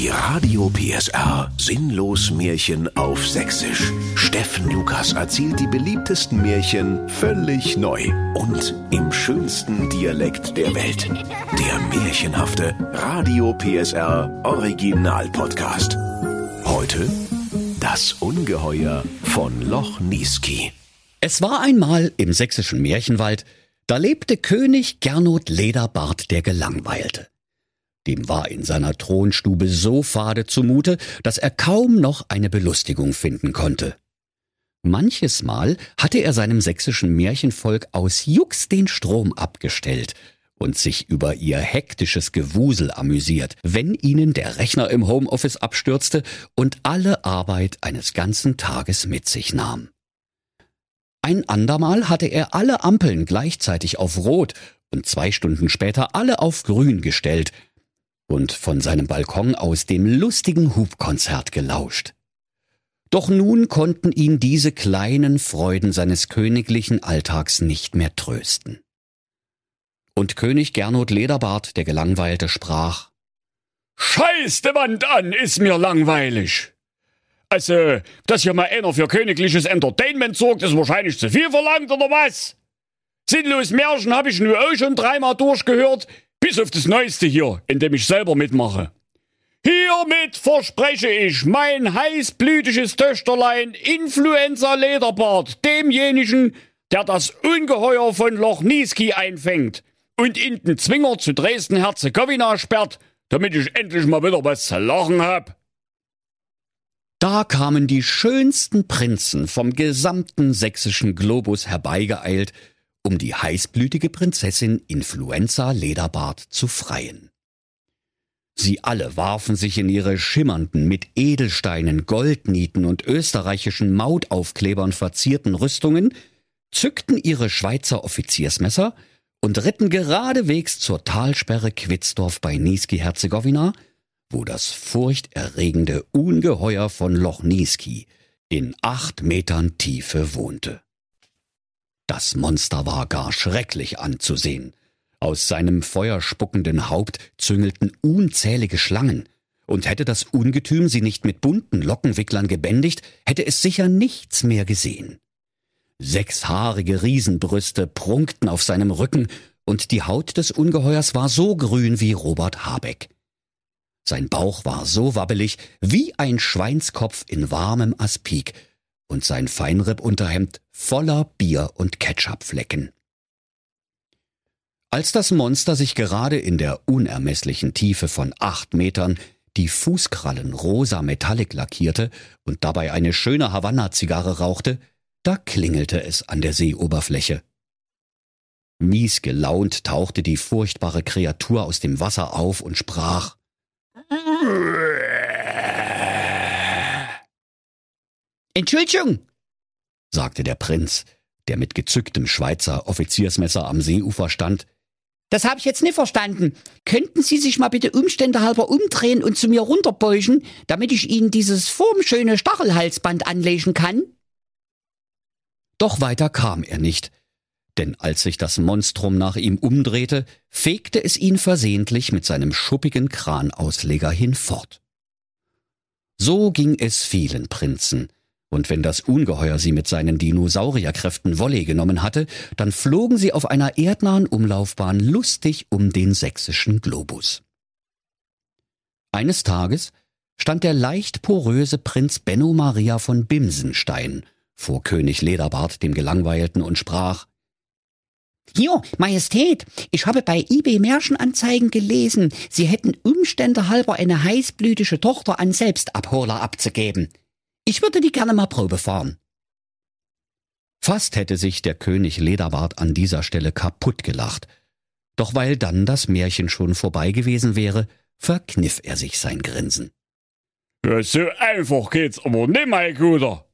Die Radio PSR Sinnlos Märchen auf Sächsisch. Steffen Lukas erzählt die beliebtesten Märchen völlig neu und im schönsten Dialekt der Welt. Der märchenhafte Radio PSR Original Podcast. Heute das Ungeheuer von Loch Niesky. Es war einmal im sächsischen Märchenwald, da lebte König Gernot Lederbart der Gelangweilte. Dem war in seiner Thronstube so fade zumute, dass er kaum noch eine Belustigung finden konnte. Manches Mal hatte er seinem sächsischen Märchenvolk aus Jux den Strom abgestellt und sich über ihr hektisches Gewusel amüsiert, wenn ihnen der Rechner im Homeoffice abstürzte und alle Arbeit eines ganzen Tages mit sich nahm. Ein andermal hatte er alle Ampeln gleichzeitig auf Rot und zwei Stunden später alle auf Grün gestellt, und von seinem Balkon aus dem lustigen Hubkonzert gelauscht. Doch nun konnten ihn diese kleinen Freuden seines königlichen Alltags nicht mehr trösten. Und König Gernot Lederbart, der Gelangweilte, sprach Scheiß de Wand an, ist mir langweilig. Also, dass hier mal einer für königliches Entertainment sorgt, ist wahrscheinlich zu viel verlangt, oder was? Sinnlos Märchen habe ich nur auch schon dreimal durchgehört, bis auf das Neueste hier, in dem ich selber mitmache. Hiermit verspreche ich mein heißblütiges Töchterlein Influenza Lederbart demjenigen, der das Ungeheuer von Loch Niesky einfängt und in den Zwinger zu Dresden-Herzegowina sperrt, damit ich endlich mal wieder was zu lachen hab. Da kamen die schönsten Prinzen vom gesamten sächsischen Globus herbeigeeilt, um die heißblütige Prinzessin Influenza Lederbart zu freien. Sie alle warfen sich in ihre schimmernden, mit Edelsteinen, Goldnieten und österreichischen Mautaufklebern verzierten Rüstungen, zückten ihre Schweizer Offiziersmesser und ritten geradewegs zur Talsperre Quitzdorf bei Niesky-Herzegowina, wo das furchterregende Ungeheuer von Loch Niesky in acht Metern Tiefe wohnte. Das Monster war gar schrecklich anzusehen. Aus seinem feuerspuckenden Haupt züngelten unzählige Schlangen, und hätte das Ungetüm sie nicht mit bunten Lockenwicklern gebändigt, hätte es sicher nichts mehr gesehen. Sechshaarige Riesenbrüste prunkten auf seinem Rücken, und die Haut des Ungeheuers war so grün wie Robert Habeck. Sein Bauch war so wabbelig wie ein Schweinskopf in warmem Aspik, und sein Feinrippunterhemd voller Bier und Ketchupflecken. Als das Monster sich gerade in der unermesslichen Tiefe von acht Metern die Fußkrallen rosa metallic lackierte und dabei eine schöne Havanna-Zigarre rauchte, da klingelte es an der Seeoberfläche. Mies gelaunt tauchte die furchtbare Kreatur aus dem Wasser auf und sprach Entschuldigung, sagte der Prinz, der mit gezücktem Schweizer Offiziersmesser am Seeufer stand. Das habe ich jetzt nicht verstanden. Könnten Sie sich mal bitte umständehalber umdrehen und zu mir runterbeugen, damit ich Ihnen dieses formschöne Stachelhalsband anlegen kann? Doch weiter kam er nicht, denn als sich das Monstrum nach ihm umdrehte, fegte es ihn versehentlich mit seinem schuppigen Kranausleger hinfort. So ging es vielen Prinzen, und wenn das Ungeheuer sie mit seinen Dinosaurierkräften Wolle genommen hatte, dann flogen sie auf einer erdnahen Umlaufbahn lustig um den sächsischen Globus. Eines Tages stand der leicht poröse Prinz Benno Maria von Bimsenstein vor König Lederbart dem Gelangweilten und sprach hier, Majestät, ich habe bei eBay Märchenanzeigen gelesen, Sie hätten Umstände halber eine heißblütige Tochter an Selbstabholer abzugeben. Ich würde die gerne mal Probe fahren. Fast hätte sich der König Lederbart an dieser Stelle kaputt gelacht. Doch weil dann das Märchen schon vorbei gewesen wäre, verkniff er sich sein Grinsen. Ja, so einfach geht's aber nicht, mein Guter,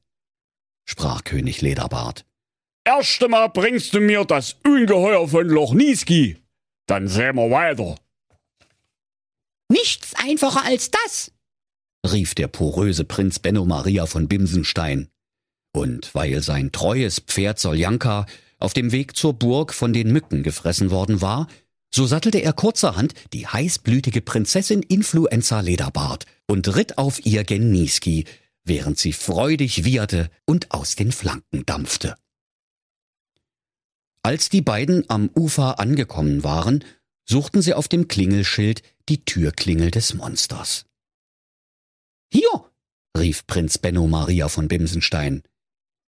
sprach König Lederbart. Erst einmal bringst du mir das Ungeheuer von Loch Niesky. Dann sehen wir weiter. Nichts einfacher als das, rief der poröse Prinz Benno Maria von Bimsenstein. Und weil sein treues Pferd Soljanka auf dem Weg zur Burg von den Mücken gefressen worden war, So sattelte er kurzerhand die heißblütige Prinzessin Influenza Lederbart und ritt auf ihr Genieski, während sie freudig wieherte und aus den Flanken dampfte. Als die beiden am Ufer angekommen waren, suchten sie auf dem Klingelschild die Türklingel des Monsters. Hier, rief Prinz Benno Maria von Bimsenstein.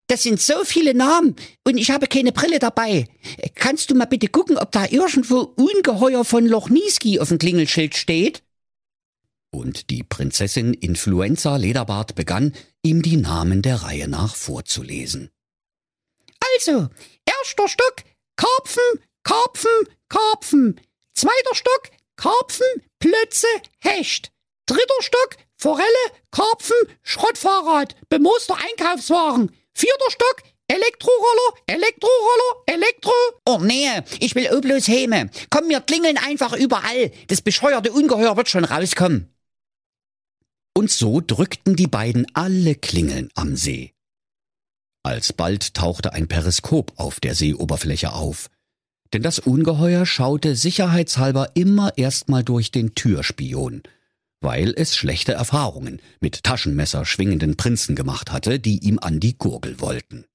Das sind so viele Namen und ich habe keine Brille dabei. Kannst du mal bitte gucken, ob da irgendwo Ungeheuer von Loch Niski auf dem Klingelschild steht? Und die Prinzessin Influenza Lederbart begann, ihm die Namen der Reihe nach vorzulesen. Also, erster Stock, Karpfen, Karpfen, Karpfen. Zweiter Stock, Karpfen, Plötze, Hecht. Dritter Stock, Forelle, Karpfen, Schrottfahrrad, bemooster Einkaufswagen. Vierter Stock, Elektroroller, Elektroroller, Elektro. Oh nee, ich will auch bloß Häme. Komm, wir klingeln einfach überall. Das bescheuerte Ungeheuer wird schon rauskommen. Und so drückten die beiden alle Klingeln am See. Alsbald tauchte ein Periskop auf der Seeoberfläche auf. Denn das Ungeheuer schaute sicherheitshalber immer erstmal durch den Türspion, weil es schlechte Erfahrungen mit Taschenmesser schwingenden Prinzen gemacht hatte, die ihm an die Gurgel wollten.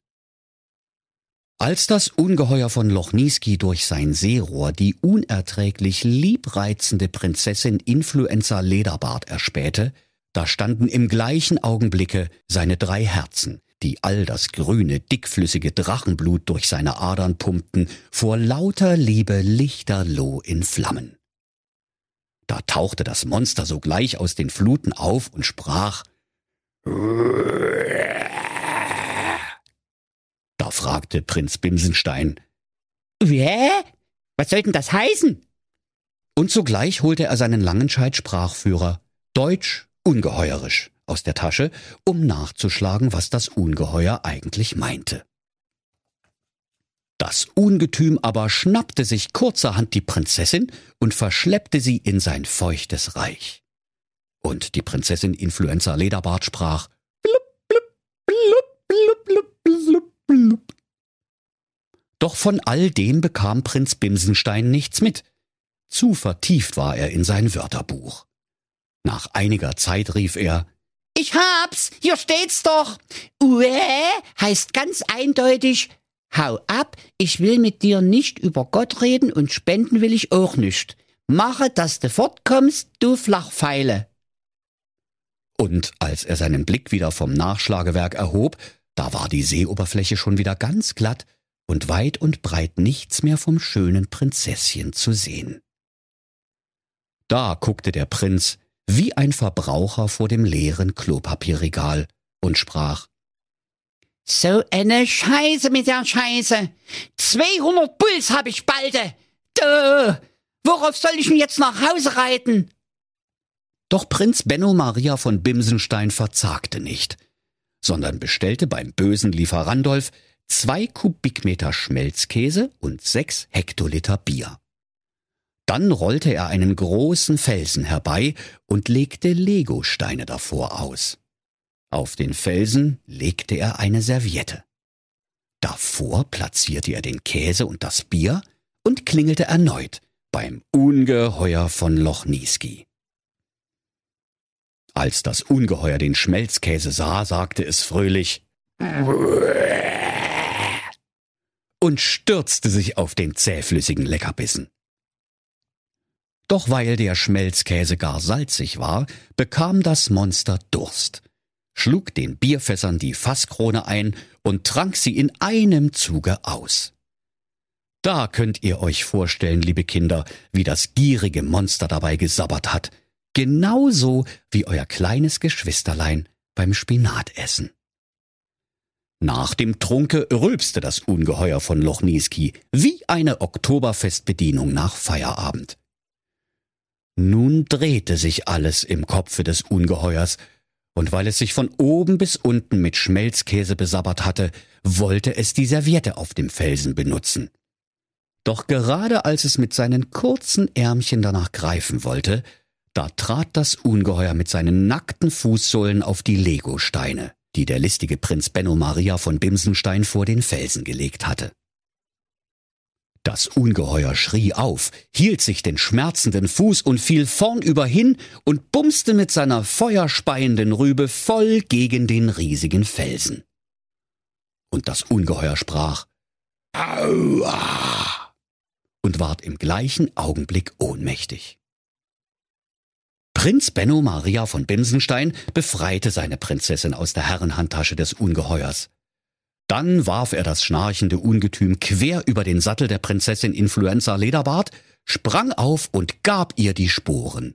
Als das Ungeheuer von Loch Niski durch sein Seerohr die unerträglich liebreizende Prinzessin Influenza Lederbart erspähte, da standen im gleichen Augenblicke seine drei Herzen, die all das grüne, dickflüssige Drachenblut durch seine Adern pumpten, vor lauter Liebe lichterloh in Flammen. Da tauchte das Monster sogleich aus den Fluten auf und sprach Da fragte Prinz Bimsenstein Wer? Was soll denn das heißen? Und sogleich holte er seinen Langenscheid-Sprachführer Deutsch ungeheuerisch aus der Tasche, um nachzuschlagen, was das Ungeheuer eigentlich meinte. Das Ungetüm aber schnappte sich kurzerhand die Prinzessin und verschleppte sie in sein feuchtes Reich. Und die Prinzessin Influenza Lederbart sprach blub, blub, blub, blub, blub, blub, Doch von all dem bekam Prinz Bimsenstein nichts mit. Zu vertieft war er in sein Wörterbuch. Nach einiger Zeit rief er ich hab's, hier steht's doch. Ue heißt ganz eindeutig, hau ab, ich will mit dir nicht über Gott reden und spenden will ich auch nicht. Mache, dass du fortkommst, du Flachpfeile. Und als er seinen Blick wieder vom Nachschlagewerk erhob, da war die Seeoberfläche schon wieder ganz glatt und weit und breit nichts mehr vom schönen Prinzesschen zu sehen. Da guckte der Prinz wie ein Verbraucher vor dem leeren Klopapierregal und sprach So eine Scheiße mit der Scheiße. 200 Puls hab ich balde. Duh. Worauf soll ich denn jetzt nach Hause reiten? Doch Prinz Benno Maria von Bimsenstein verzagte nicht, sondern bestellte beim bösen Lieferandolf zwei Kubikmeter Schmelzkäse und sechs Hektoliter Bier. Dann rollte er einen großen Felsen herbei und legte Legosteine davor aus. Auf den Felsen legte er eine Serviette. Davor platzierte er den Käse und das Bier und klingelte erneut beim Ungeheuer von Loch Niski. Als das Ungeheuer den Schmelzkäse sah, sagte es fröhlich und stürzte sich auf den zähflüssigen Leckerbissen. Doch weil der Schmelzkäse gar salzig war, bekam das Monster Durst, schlug den Bierfässern die Fasskrone ein und trank sie in einem Zuge aus. Da könnt ihr euch vorstellen, liebe Kinder, wie das gierige Monster dabei gesabbert hat, genauso wie euer kleines Geschwisterlein beim Spinatessen. Nach dem Trunke rülpste das Ungeheuer von Loch Niski wie eine Oktoberfestbedienung nach Feierabend. Nun drehte sich alles im Kopfe des Ungeheuers, und weil es sich von oben bis unten mit Schmelzkäse besabbert hatte, wollte es die Serviette auf dem Felsen benutzen. Doch gerade als es mit seinen kurzen Ärmchen danach greifen wollte, da trat das Ungeheuer mit seinen nackten Fußsohlen auf die Legosteine, die der listige Prinz Benno Maria von Bimsenstein vor den Felsen gelegt hatte. Das Ungeheuer schrie auf, hielt sich den schmerzenden Fuß und fiel vornüber hin und bumste mit seiner feuerspeienden Rübe voll gegen den riesigen Felsen. Und das Ungeheuer sprach Aua und ward im gleichen Augenblick ohnmächtig. Prinz Benno Maria von Bimsenstein befreite seine Prinzessin aus der Herrenhandtasche des Ungeheuers. Dann warf er das schnarchende Ungetüm quer über den Sattel der Prinzessin Influenza Lederbart, sprang auf und gab ihr die Sporen.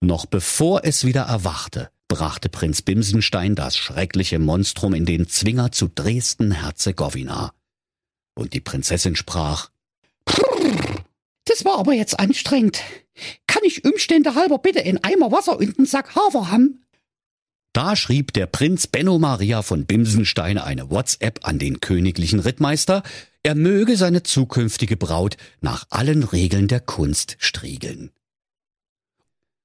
Noch bevor es wieder erwachte, brachte Prinz Bimsenstein das schreckliche Monstrum in den Zwinger zu Dresden-Herzegowina. Und die Prinzessin sprach, Das war aber jetzt anstrengend. Kann ich Umstände halber bitte in Eimer Wasser und einen Sack Hafer haben? Da schrieb der Prinz Benno Maria von Bimsenstein eine WhatsApp an den königlichen Rittmeister, er möge seine zukünftige Braut nach allen Regeln der Kunst striegeln.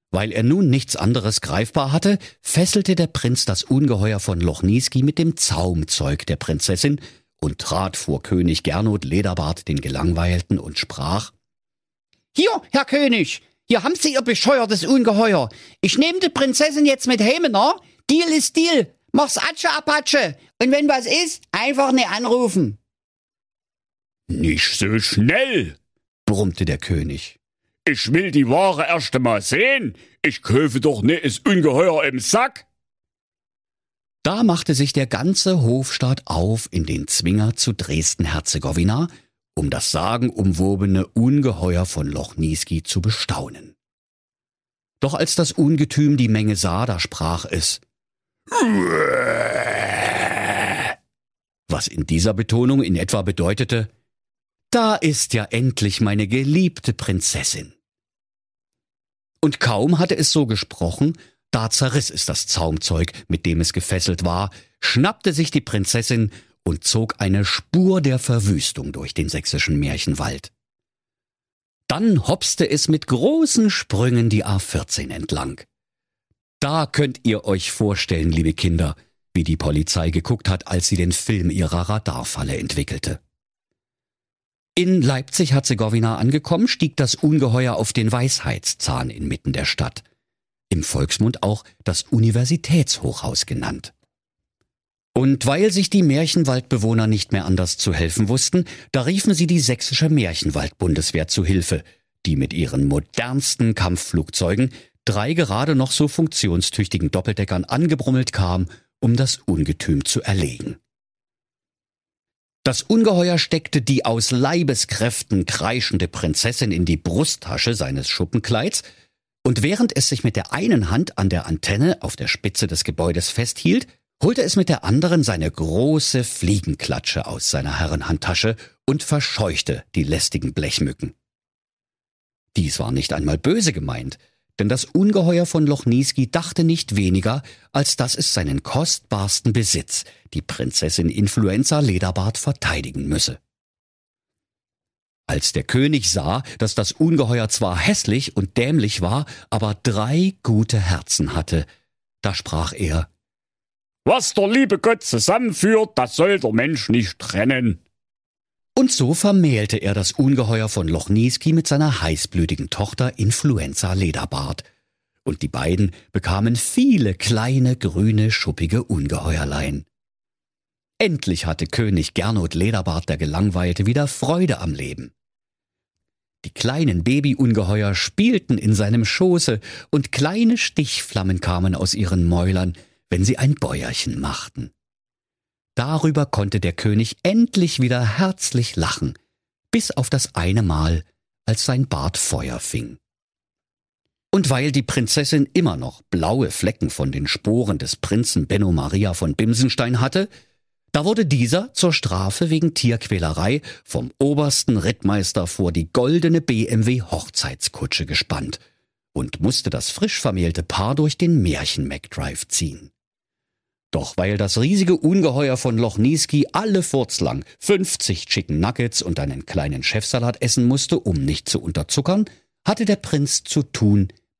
Weil er nun nichts anderes greifbar hatte, fesselte der Prinz das Ungeheuer von Lochniski mit dem Zaumzeug der Prinzessin und trat vor König Gernot Lederbart den Gelangweilten und sprach Hier, Herr König, hier haben Sie Ihr bescheuertes Ungeheuer. Ich nehme die Prinzessin jetzt mit Hemener, Deal ist Deal. Mach's Atsche Apatsche. Und wenn was ist, einfach ne anrufen. Nicht so schnell, brummte der König. Ich will die Ware erst einmal sehen. Ich kaufe doch ne es Ungeheuer im Sack. Da machte sich der ganze Hofstaat auf in den Zwinger zu Dresden-Herzegowina, um das sagenumwobene Ungeheuer von Loch Niski zu bestaunen. Doch als das Ungetüm die Menge sah, da sprach es was in dieser Betonung in etwa bedeutete, da ist ja endlich meine geliebte Prinzessin. Und kaum hatte es so gesprochen, da zerriss es das Zaumzeug, mit dem es gefesselt war, schnappte sich die Prinzessin und zog eine Spur der Verwüstung durch den sächsischen Märchenwald. Dann hopste es mit großen Sprüngen die A14 entlang. Da könnt ihr euch vorstellen, liebe Kinder, wie die Polizei geguckt hat, als sie den Film ihrer Radarfalle entwickelte. In Leipzig-Herzegowina angekommen, stieg das Ungeheuer auf den Weisheitszahn inmitten der Stadt. Im Volksmund auch das Universitätshochhaus genannt. Und weil sich die Märchenwaldbewohner nicht mehr anders zu helfen wussten, da riefen sie die sächsische Märchenwaldbundeswehr zu Hilfe, die mit ihren modernsten Kampfflugzeugen drei gerade noch so funktionstüchtigen Doppeldeckern angebrummelt kam, um das Ungetüm zu erlegen. Das Ungeheuer steckte die aus Leibeskräften kreischende Prinzessin in die Brusttasche seines Schuppenkleids, und während es sich mit der einen Hand an der Antenne auf der Spitze des Gebäudes festhielt, holte es mit der anderen seine große Fliegenklatsche aus seiner Herrenhandtasche und verscheuchte die lästigen Blechmücken. Dies war nicht einmal böse gemeint, denn das Ungeheuer von Loch Niski dachte nicht weniger, als dass es seinen kostbarsten Besitz, die Prinzessin Influenza Lederbart, verteidigen müsse. Als der König sah, dass das Ungeheuer zwar hässlich und dämlich war, aber drei gute Herzen hatte, da sprach er Was der liebe Gott zusammenführt, das soll der Mensch nicht trennen. Und so vermählte er das Ungeheuer von Loch Niski mit seiner heißblütigen Tochter Influenza Lederbart. Und die beiden bekamen viele kleine, grüne, schuppige Ungeheuerlein. Endlich hatte König Gernot Lederbart der Gelangweilte wieder Freude am Leben. Die kleinen Babyungeheuer spielten in seinem Schoße, und kleine Stichflammen kamen aus ihren Mäulern, wenn sie ein Bäuerchen machten. Darüber konnte der König endlich wieder herzlich lachen, bis auf das eine Mal, als sein Bart Feuer fing. Und weil die Prinzessin immer noch blaue Flecken von den Sporen des Prinzen Benno Maria von Bimsenstein hatte, da wurde dieser zur Strafe wegen Tierquälerei vom obersten Rittmeister vor die goldene BMW Hochzeitskutsche gespannt und musste das frisch vermählte Paar durch den Märchen McDrive ziehen. Doch weil das riesige Ungeheuer von Loch Niski alle furzlang 50 Chicken Nuggets und einen kleinen Chefsalat essen musste, um nicht zu unterzuckern, hatte der Prinz zu tun,